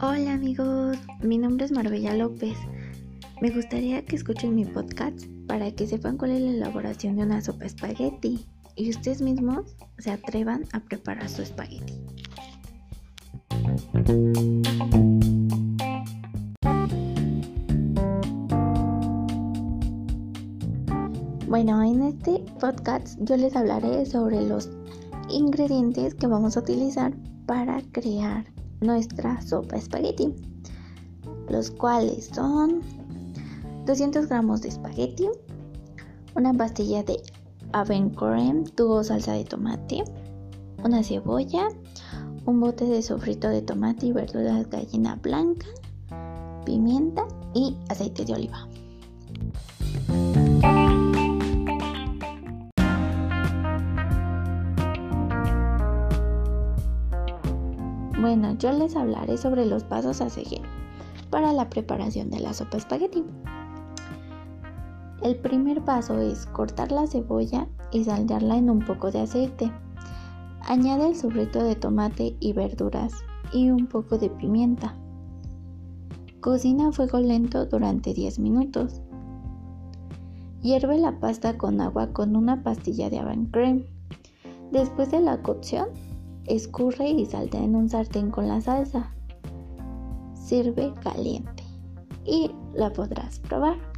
Hola amigos, mi nombre es Marbella López. Me gustaría que escuchen mi podcast para que sepan cuál es la elaboración de una sopa espagueti y ustedes mismos se atrevan a preparar su espagueti. Bueno, en este podcast yo les hablaré sobre los ingredientes que vamos a utilizar para crear nuestra sopa espagueti, los cuales son 200 gramos de espagueti, una pastilla de Avencorem tubo salsa de tomate, una cebolla, un bote de sofrito de tomate y verduras gallina blanca, pimienta y aceite de oliva. Bueno, yo les hablaré sobre los pasos a seguir para la preparación de la sopa espagueti. El primer paso es cortar la cebolla y saltearla en un poco de aceite. Añade el sofrito de tomate y verduras y un poco de pimienta. Cocina a fuego lento durante 10 minutos. Hierve la pasta con agua con una pastilla de Avant Cream. Después de la cocción, Escurre y saltea en un sartén con la salsa. Sirve caliente y la podrás probar.